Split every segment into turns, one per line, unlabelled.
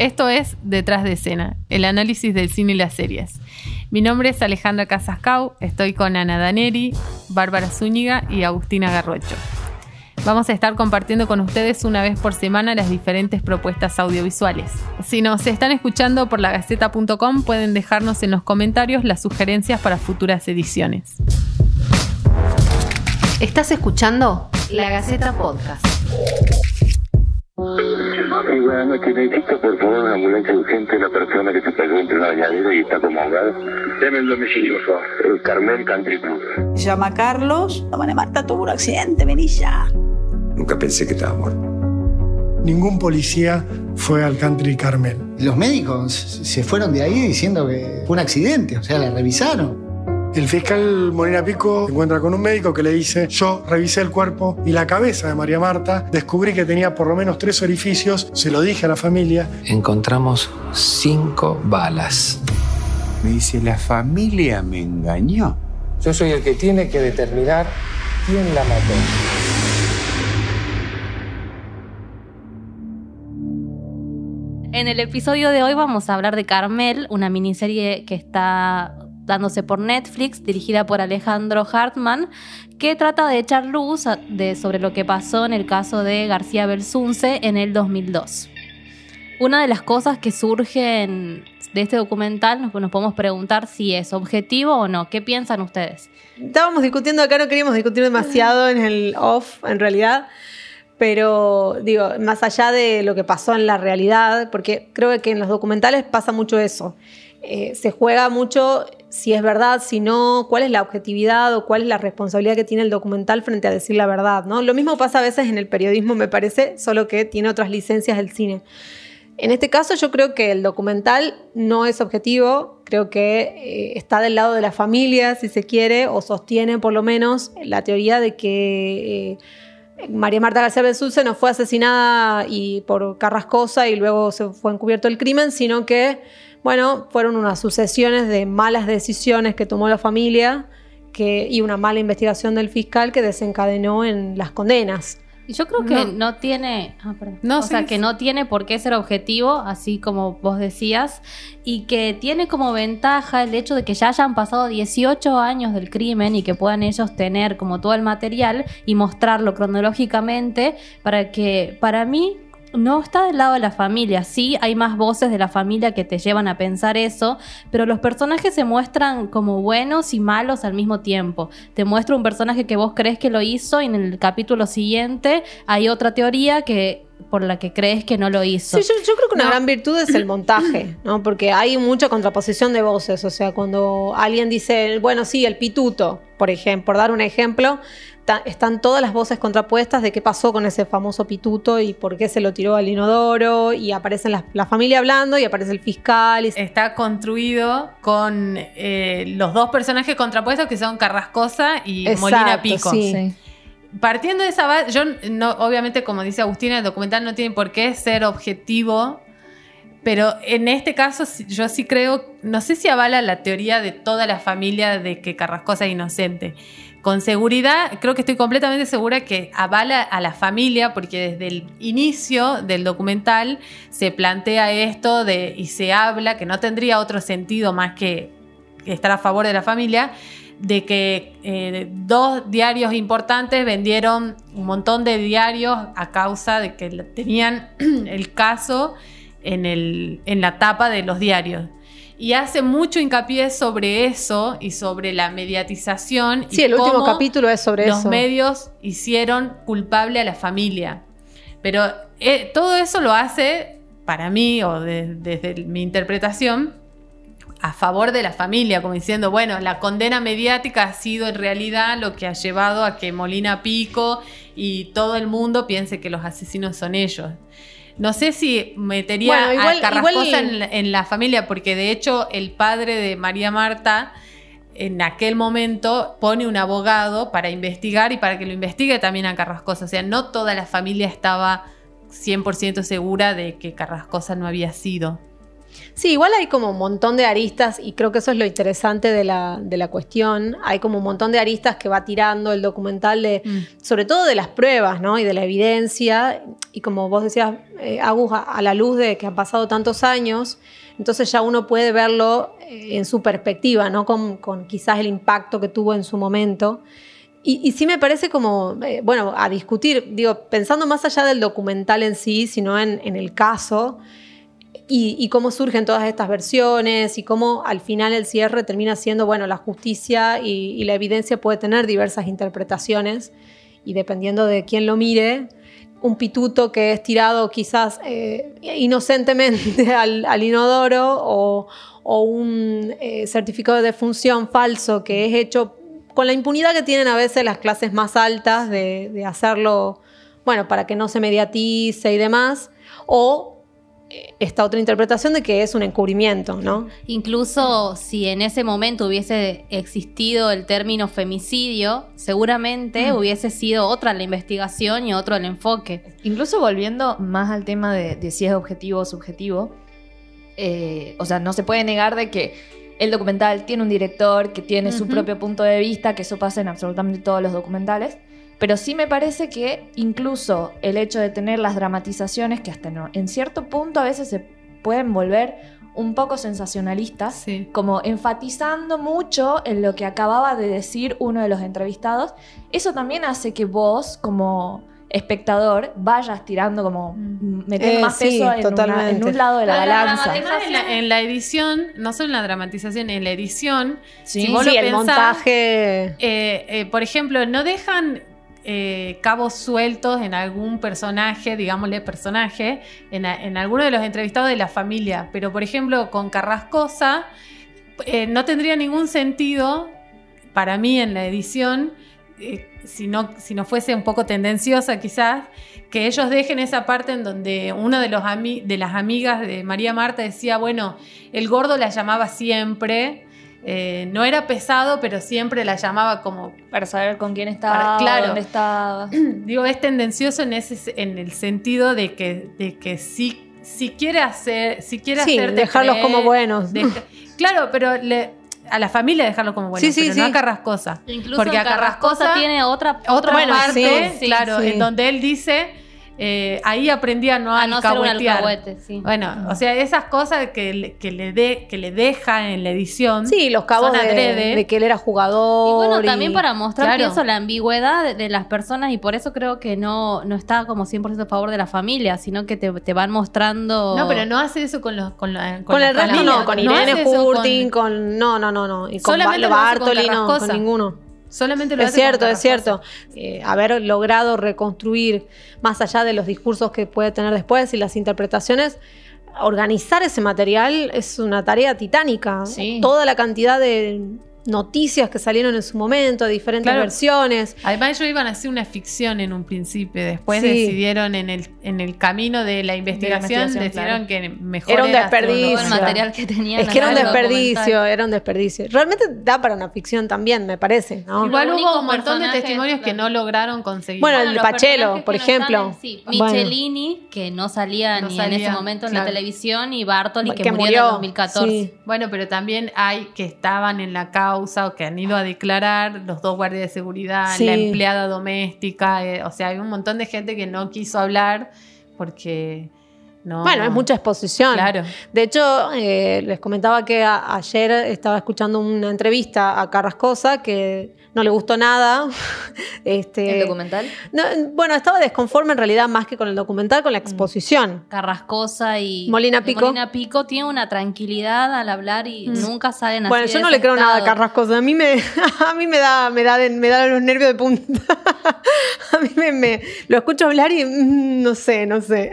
Esto es Detrás de escena, el análisis del cine y las series. Mi nombre es Alejandra Casascau, estoy con Ana Daneri, Bárbara Zúñiga y Agustina Garrocho. Vamos a estar compartiendo con ustedes una vez por semana las diferentes propuestas audiovisuales. Si nos están escuchando por lagaceta.com pueden dejarnos en los comentarios las sugerencias para futuras ediciones.
Estás escuchando La Gaceta Podcast.
Sí, buenas noches. Necesito, por favor, una ambulancia urgente. La persona que se cayó entre una bañadera y está como ahogada. Deme el domicilio, por favor. El Carmel Country Club.
Se llama Carlos. María Marta tuvo un accidente, vení ya.
Nunca pensé que estaba muerto.
Ningún policía fue al Country Carmel.
Los médicos se fueron de ahí diciendo que fue un accidente, o sea, la revisaron.
El fiscal Molina Pico se encuentra con un médico que le dice, yo revisé el cuerpo y la cabeza de María Marta, descubrí que tenía por lo menos tres orificios, se lo dije a la familia.
Encontramos cinco balas.
Me dice, la familia me engañó.
Yo soy el que tiene que determinar quién la mató.
En el episodio de hoy vamos a hablar de Carmel, una miniserie que está dándose por Netflix, dirigida por Alejandro Hartman, que trata de echar luz sobre lo que pasó en el caso de García Belsunce en el 2002. Una de las cosas que surgen de este documental nos, nos podemos preguntar si es objetivo o no. ¿Qué piensan ustedes?
Estábamos discutiendo acá, no queríamos discutir demasiado en el off, en realidad pero digo, más allá de lo que pasó en la realidad, porque creo que en los documentales pasa mucho eso. Eh, se juega mucho si es verdad, si no, cuál es la objetividad o cuál es la responsabilidad que tiene el documental frente a decir la verdad. ¿no? Lo mismo pasa a veces en el periodismo, me parece, solo que tiene otras licencias del cine. En este caso yo creo que el documental no es objetivo, creo que eh, está del lado de la familia, si se quiere, o sostiene por lo menos la teoría de que... Eh, María Marta García Belsunce no fue asesinada y por Carrascosa y luego se fue encubierto el crimen, sino que, bueno, fueron unas sucesiones de malas decisiones que tomó la familia que, y una mala investigación del fiscal que desencadenó en las condenas.
Y yo creo que no, tiene, ah,
No,
o
sí,
sea,
sí.
que no tiene por qué ser objetivo, así como vos decías, y que tiene como ventaja el hecho de que ya hayan pasado 18 años del crimen y que puedan ellos tener como todo el material y mostrarlo cronológicamente para que, para mí, no está del lado de la familia, sí hay más voces de la familia que te llevan a pensar eso, pero los personajes se muestran como buenos y malos al mismo tiempo. Te muestra un personaje que vos crees que lo hizo y en el capítulo siguiente hay otra teoría que por la que crees que no lo hizo.
Sí, yo, yo creo que una gran virtud es el montaje, ¿no? Porque hay mucha contraposición de voces. O sea, cuando alguien dice, bueno, sí, el pituto, por ejemplo, por dar un ejemplo, ta- están todas las voces contrapuestas de qué pasó con ese famoso pituto y por qué se lo tiró al inodoro, y aparecen las- la familia hablando y aparece el fiscal. Y,
Está construido con eh, los dos personajes contrapuestos que son Carrascosa y
Exacto,
Molina Pico.
sí.
Partiendo de esa base, yo no, obviamente, como dice Agustina, el documental no tiene por qué ser objetivo, pero en este caso yo sí creo, no sé si avala la teoría de toda la familia de que Carrascosa es inocente. Con seguridad, creo que estoy completamente segura que avala a la familia, porque desde el inicio del documental se plantea esto de, y se habla, que no tendría otro sentido más que estar a favor de la familia, de que eh, dos diarios importantes vendieron un montón de diarios a causa de que tenían el caso en, el, en la tapa de los diarios. Y hace mucho hincapié sobre eso y sobre la mediatización.
Sí,
y
el último capítulo es sobre
los
eso.
medios hicieron culpable a la familia. Pero eh, todo eso lo hace, para mí, o de- desde mi interpretación, a favor de la familia, como diciendo, bueno, la condena mediática ha sido en realidad lo que ha llevado a que Molina Pico y todo el mundo piense que los asesinos son ellos. No sé si metería
Bueno, igual-
a Carrascosa
igual-
en, la, en la familia, porque de hecho el padre de María Marta en aquel momento pone un abogado para investigar y para que lo investigue también a Carrascosa. O sea, no toda la familia estaba 100% segura de que Carrascosa no había sido.
Sí, igual hay como un montón de aristas y creo que eso es lo interesante de la, de la cuestión. Hay como un montón de aristas que va tirando el documental de, sobre todo de las pruebas, ¿no? Y de la evidencia. Y como vos decías, eh, Agus, a, a la luz de que han pasado tantos años, entonces ya uno puede verlo eh, en su perspectiva, ¿no? Con, con quizás el impacto que tuvo en su momento. Y, y sí me parece como, eh, bueno, a discutir, digo, pensando más allá del documental en sí, sino en, en el caso y, cómo surgen todas estas versiones y cómo al final el cierre termina siendo, bueno, la justicia y, y la evidencia puede tener diversas interpretaciones y dependiendo de quién lo mire, un pituto que es tirado quizás eh, inocentemente al, inodoro o, o un eh, certificado de función falso que es hecho con la impunidad que tienen a veces las clases más altas de, de hacerlo, bueno, para que no se mediatice y demás, o esta otra interpretación de que es un encubrimiento, ¿no?
Incluso si en ese momento hubiese existido el término femicidio, seguramente
Mm.
hubiese sido otra la investigación y otro el enfoque.
Incluso volviendo más al tema de, de si es objetivo o subjetivo, eh, o sea, no se puede negar de que el documental tiene un director que tiene su propio punto de vista, que eso pasa en absolutamente todos los documentales, pero sí me parece que incluso el hecho de tener las dramatizaciones, que hasta no, en cierto punto a veces se pueden volver un poco sensacionalistas, como enfatizando mucho en lo que acababa de decir uno de los entrevistados, eso también hace que vos, como espectador, vayas tirando como metiendo
Eh,
más
sí,
peso en, una-
totalmente.
en un lado de la balanza.
Además, en, la, en la edición, no solo en la dramatización, en la edición,
Sí,
si vos
sí,
lo
el
pensás,
montaje.
eh, eh, por ejemplo, no dejan eh, cabos sueltos en algún personaje, digámosle personaje, en, a- alguno de los entrevistados de la familia. Pero, por ejemplo, con Carrascosa, eh, no tendría ningún sentido para mí en la edición, eh, si, no, si no fuese un poco tendenciosa quizás, que ellos dejen esa parte en donde ami- de las amigas de María Marta decía, bueno, el gordo la llamaba siempre. Eh, no era pesado, pero siempre la llamaba como...
Para saber con quién estaba,
claro.
dónde estaba.
Digo, es tendencioso en, ese, en el sentido de que, de que si, si quiere hacer... Si quiere
Sí, dejarlos
creer,
como buenos.
deja- claro, pero le- a la familia dejarlos como buenos,
Sí, sí,
pero
sí.
no a Carrascosa.
Incluso
Porque a
Carrascosa
Carrascosa
tiene otra,
otra
otra
parte,
sí,
claro,
sí.
en donde él dice, eh, ahí aprendí a no,
A no ser un alcahuete, sí.
Bueno, o sea, esas cosas que, le- que, le de, que le deja en la edición.
Sí, los cabos de, de que él era jugador.
Y bueno, también para mostrar
Claro.
pienso la ambigüedad de, de las personas y por eso creo que no, no está como 100% a favor de la familia, sino que te, te van mostrando...
No, pero no hace eso con los con, la,
Con,
la
el resto no, con
No
Irene
eso
Hurting, con... No, no, no, no. Y con
Solamente con
Bartoli, no, con ninguno.
Solamente lo
Es
hace
cierto, es cierto. Eh, haber logrado reconstruir, más allá de los discursos que puede tener después y las interpretaciones, organizar ese material es una tarea titánica. Toda la cantidad de noticias que salieron en su momento, de diferentes
Claro.
versiones.
Además, ellos iban a hacer una ficción en un principio. Después
Sí.
decidieron en el, en el camino de la investigación,
investigación,
decidieron
claro.
que mejor
Era un desperdicio.
El material que tenían
Es que era un
en el
desperdicio,
documental.
era un desperdicio. Realmente da para una ficción también, me parece. ¿no?
Igual hubo un montón de testimonios que no lograron conseguir.
Bueno, el
los
Pachelo, por
no
ejemplo.
en- sí,
Bueno.
Michelini, que no salía
No
ni en ese momento en la televisión, y Bartoli, que,
Que
murió, en
murió,
el 2014.
sí.
Bueno, pero también hay que estaban en la causa o que han ido a declarar los dos guardias de seguridad,
Sí.
la empleada doméstica, eh, o sea, hay un montón de gente que no quiso hablar porque no.
Bueno, es mucha exposición.
Claro.
De hecho, eh, les comentaba que a- ayer estaba escuchando una entrevista a Carrascosa que no le gustó nada. este,
¿El documental?
no, bueno, estaba desconforme en realidad más que con el documental, con la exposición.
Carrascosa y
Molina
y
Pico.
Molina Pico tiene una tranquilidad al hablar y nunca salen así.
Bueno, yo no le creo nada a. Carrascosa. A mí me, a mí me da, me da, de- me da los nervios de punta. a mí me, me- lo escucho hablar y mm, no sé, no sé.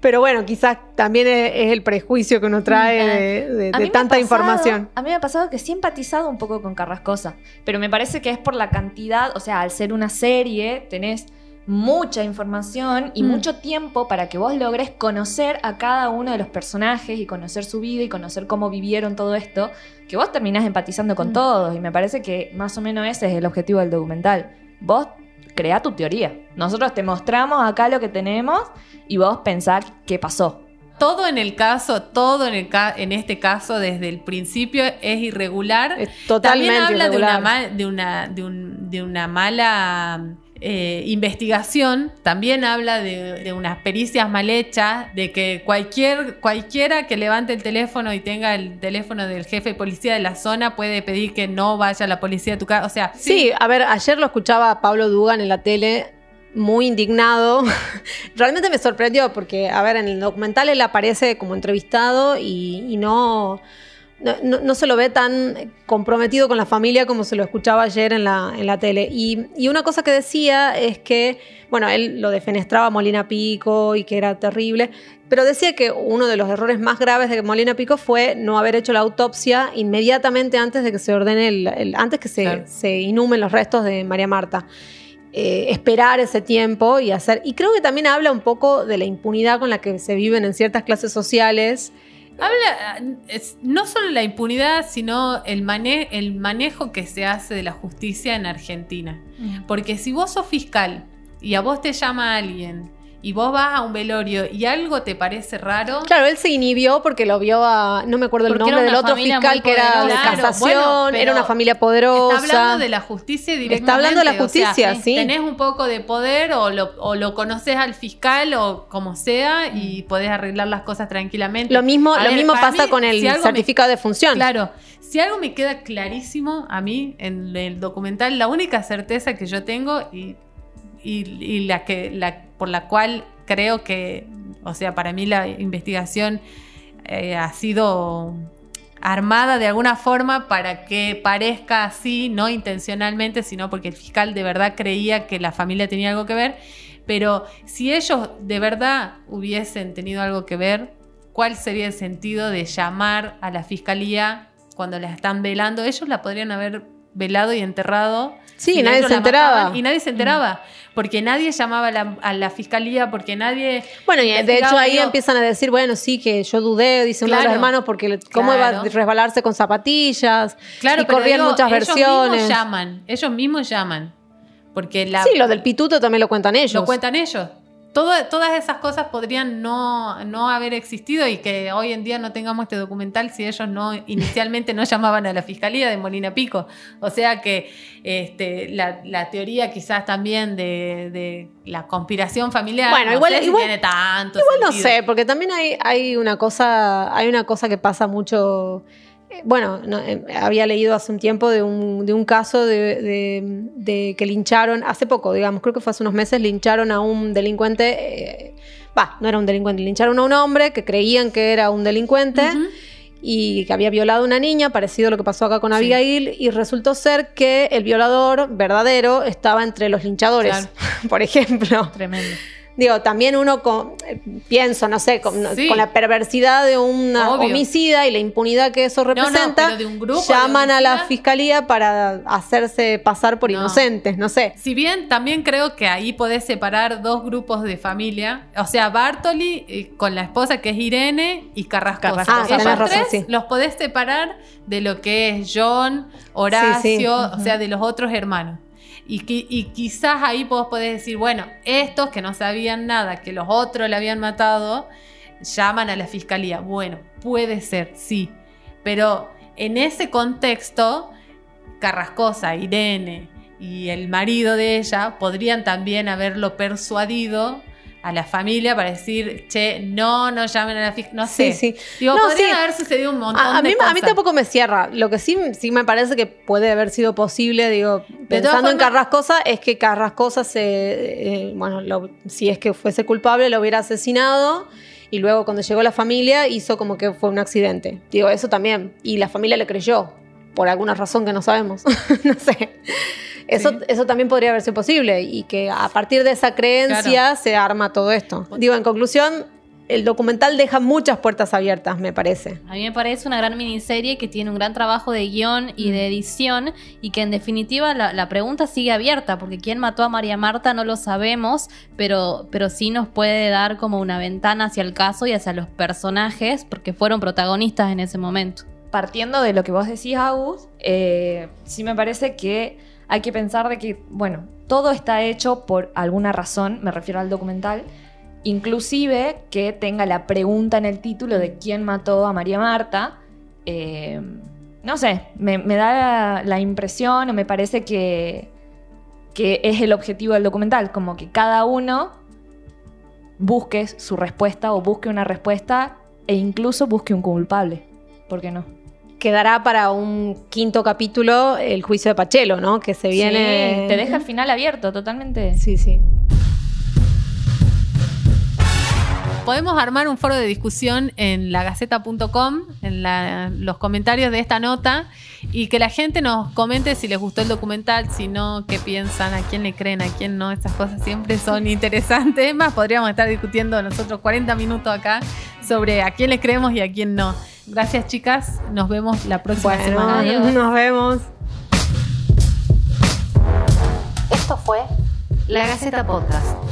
Pero bueno, quizás también es, es el prejuicio que uno trae de, tanta
pasado-
información.
A mí me ha pasado que sí he empatizado un poco con Carrascosa, pero me parece que es por la cantidad, o sea, al ser una serie, tenés mucha información y
Mm.
mucho tiempo para que vos logres conocer a cada uno de los personajes y conocer su vida y conocer cómo vivieron todo esto, que vos terminás empatizando con
Mm.
todos y me parece que más o menos ese es el objetivo del documental. Vos crea tu teoría. Nosotros te mostramos acá lo que tenemos y vos pensás qué pasó.
todo en el caso, todo en, el ca- en este caso desde el principio es irregular.
totalmente
También habla de una,
irregular.
ma- de una, de un- de una mala eh, investigación, también habla de, de unas pericias mal hechas, de que cualquier, cualquiera que levante el teléfono y tenga el teléfono del jefe de policía de la zona puede pedir que no vaya la policía a tu casa. O sea,
Sí, a ver, ayer lo escuchaba a Pablo Dugan en la tele muy indignado. Realmente me sorprendió porque, a ver, en el documental él aparece como entrevistado y, y no, no, no- no se lo ve tan comprometido con la familia como se lo escuchaba ayer en la, en la tele. Y, y una cosa que decía es que, bueno, él lo defenestraba a Molina Pico y que era terrible, pero decía que uno de los errores más graves de Molina Pico fue no haber hecho la autopsia inmediatamente antes de que se ordene el, el- antes que se,
Claro.
se inhumen los restos de María Marta. Eh, esperar ese tiempo y hacer. Y creo que también habla un poco de la impunidad con la que se viven en ciertas clases sociales.
Habla es- no solo la impunidad, sino el, mane- el manejo que se hace de la justicia en Argentina. Porque si vos sos fiscal y a vos te llama alguien y vos vas a un velorio y algo te parece raro.
Claro, él se inhibió porque lo vio a. No me acuerdo el nombre del otro fiscal que era de.
Claro,
casación,
bueno,
era una familia poderosa.
Está hablando de la justicia directamente.
Está hablando de la
o sea,
justicia, sí.
Tenés un poco de poder o lo, o lo conoces al fiscal o como sea y podés arreglar las cosas tranquilamente.
Lo mismo,
A
lo
ver,
mismo pasa
mí,
con el
si me-
certificado de función.
Claro, si algo me queda clarísimo a mí en el documental, la única certeza que yo tengo y, y- la que la, por la cual creo que, o sea, para mí la investigación eh, ha sido armada de alguna forma para que parezca así, no intencionalmente, sino porque el fiscal de verdad creía que la familia tenía algo que ver. Pero si ellos de verdad hubiesen tenido algo que ver, ¿cuál sería el sentido de llamar a la fiscalía cuando la están velando? Ellos la podrían haber velado y enterrado.
Sí,
si
nadie
ellos
se enteraba.
mataban, Y nadie se enteraba. Porque nadie llamaba a la, a la fiscalía, porque nadie.
Bueno, y de hecho ahí
digo,
empiezan a decir, bueno, sí, que yo dudé, dice uno de los hermanos, porque cómo iba a resbalarse con zapatillas.
Claro,
y
pero
corrían
digo,
muchas
ellos
versiones.
mismos llaman. Ellos mismos llaman. Porque la,
Sí, lo del pituto también lo cuentan ellos.
Lo cuentan ellos. Todo- todas esas cosas podrían no, no haber existido y que hoy en día no tengamos este documental si ellos no inicialmente no llamaban a la fiscalía de Molina Pico. O sea que este, la, la teoría quizás también de, de la conspiración familiar
Bueno,
no
igual-
sé si
igual-
tiene tanto
Igual no sé, porque también hay, hay una cosa, hay una cosa que pasa mucho. Bueno, no, eh, había leído hace un tiempo de un, de un caso de, de- de que lincharon, hace poco, digamos, creo que fue hace unos meses, lincharon a un delincuente, eh, va, no era un delincuente, lincharon a un hombre que creían que era un delincuente y que había violado a una niña, parecido a lo que pasó acá con Abigail, y resultó ser que el violador verdadero estaba entre los linchadores, por ejemplo.
Tremendo.
Digo, también uno con, eh, pienso, no sé, con,
Sí.
con la perversidad de un homicida y la impunidad que eso
no,
representa,
pero de un grupo de
llaman a la fiscalía para hacerse pasar por
No.
inocentes, no sé.
Si bien también creo que ahí podés separar dos grupos de familia, o sea, Bartoli eh, con la esposa que es Irene y Carrascosa.
Carrascosa,
Ellos
razón,
tres
sí.
los podés separar de lo que es John, Horacio,
Sí, sí.
o sea, de los otros hermanos. Y, qui- y quizás ahí vos podés decir, bueno, estos que no sabían nada, que los otros le habían matado, llaman a la fiscalía. Bueno, puede ser, sí. Pero en ese contexto, Carrascosa, Irene y el marido de ella podrían también haberlo persuadido a la familia para decir, che, no, no llamen a la fiscalía. No sé.
Sí, sí.
Digo,
No,
podrían
sí.
haber sucedido un montón
A, a
de
mí, a mí
cosas.
tampoco me cierra. Lo que sí, sí me parece que puede haber sido posible, digo, pensando en
formas-
Carrascosa, es que Carrascosa se, eh, bueno, lo- si es que fuese culpable, lo hubiera asesinado y luego cuando llegó la familia hizo como que fue un accidente. Digo, eso también. Y la familia le creyó, por alguna razón que no sabemos. no sé. Eso, eso también podría haber sido posible y que a partir de esa creencia se arma todo esto. Digo, en conclusión, el documental deja muchas puertas abiertas, me parece.
A mí me parece una gran miniserie que tiene un gran trabajo de guion y de edición y que en definitiva la, la pregunta sigue abierta porque quién mató a María Marta no lo sabemos, pero, pero sí nos puede dar como una ventana hacia el caso y hacia los personajes porque fueron protagonistas en ese momento.
partiendo de lo que vos decís, Agus, eh, sí me parece que hay que pensar de que, bueno, todo está hecho por alguna razón, me refiero al documental, inclusive que tenga la pregunta en el título de quién mató a María Marta. Eh, no sé, me, da la, la impresión o me parece que, que es el objetivo del documental, como que cada uno busque su respuesta o busque una respuesta e incluso busque un culpable. ¿Por qué no?
Quedará para un quinto capítulo el juicio de Pachelo, ¿no? Que se viene.
Sí, te deja el final abierto totalmente.
Sí, sí.
Podemos armar un foro de discusión en lagaceta.com, en la- los comentarios de esta nota, y que la gente nos comente si les gustó el documental, si no, qué piensan, a quién le creen, a quién no. Estas cosas siempre son interesantes. Más, podríamos estar discutiendo nosotros 40 minutos acá sobre a quién le creemos y a quién no. Gracias, chicas. Nos vemos la próxima
Bueno,
semana.
nos vemos.
Esto fue La Gaceta Podcast.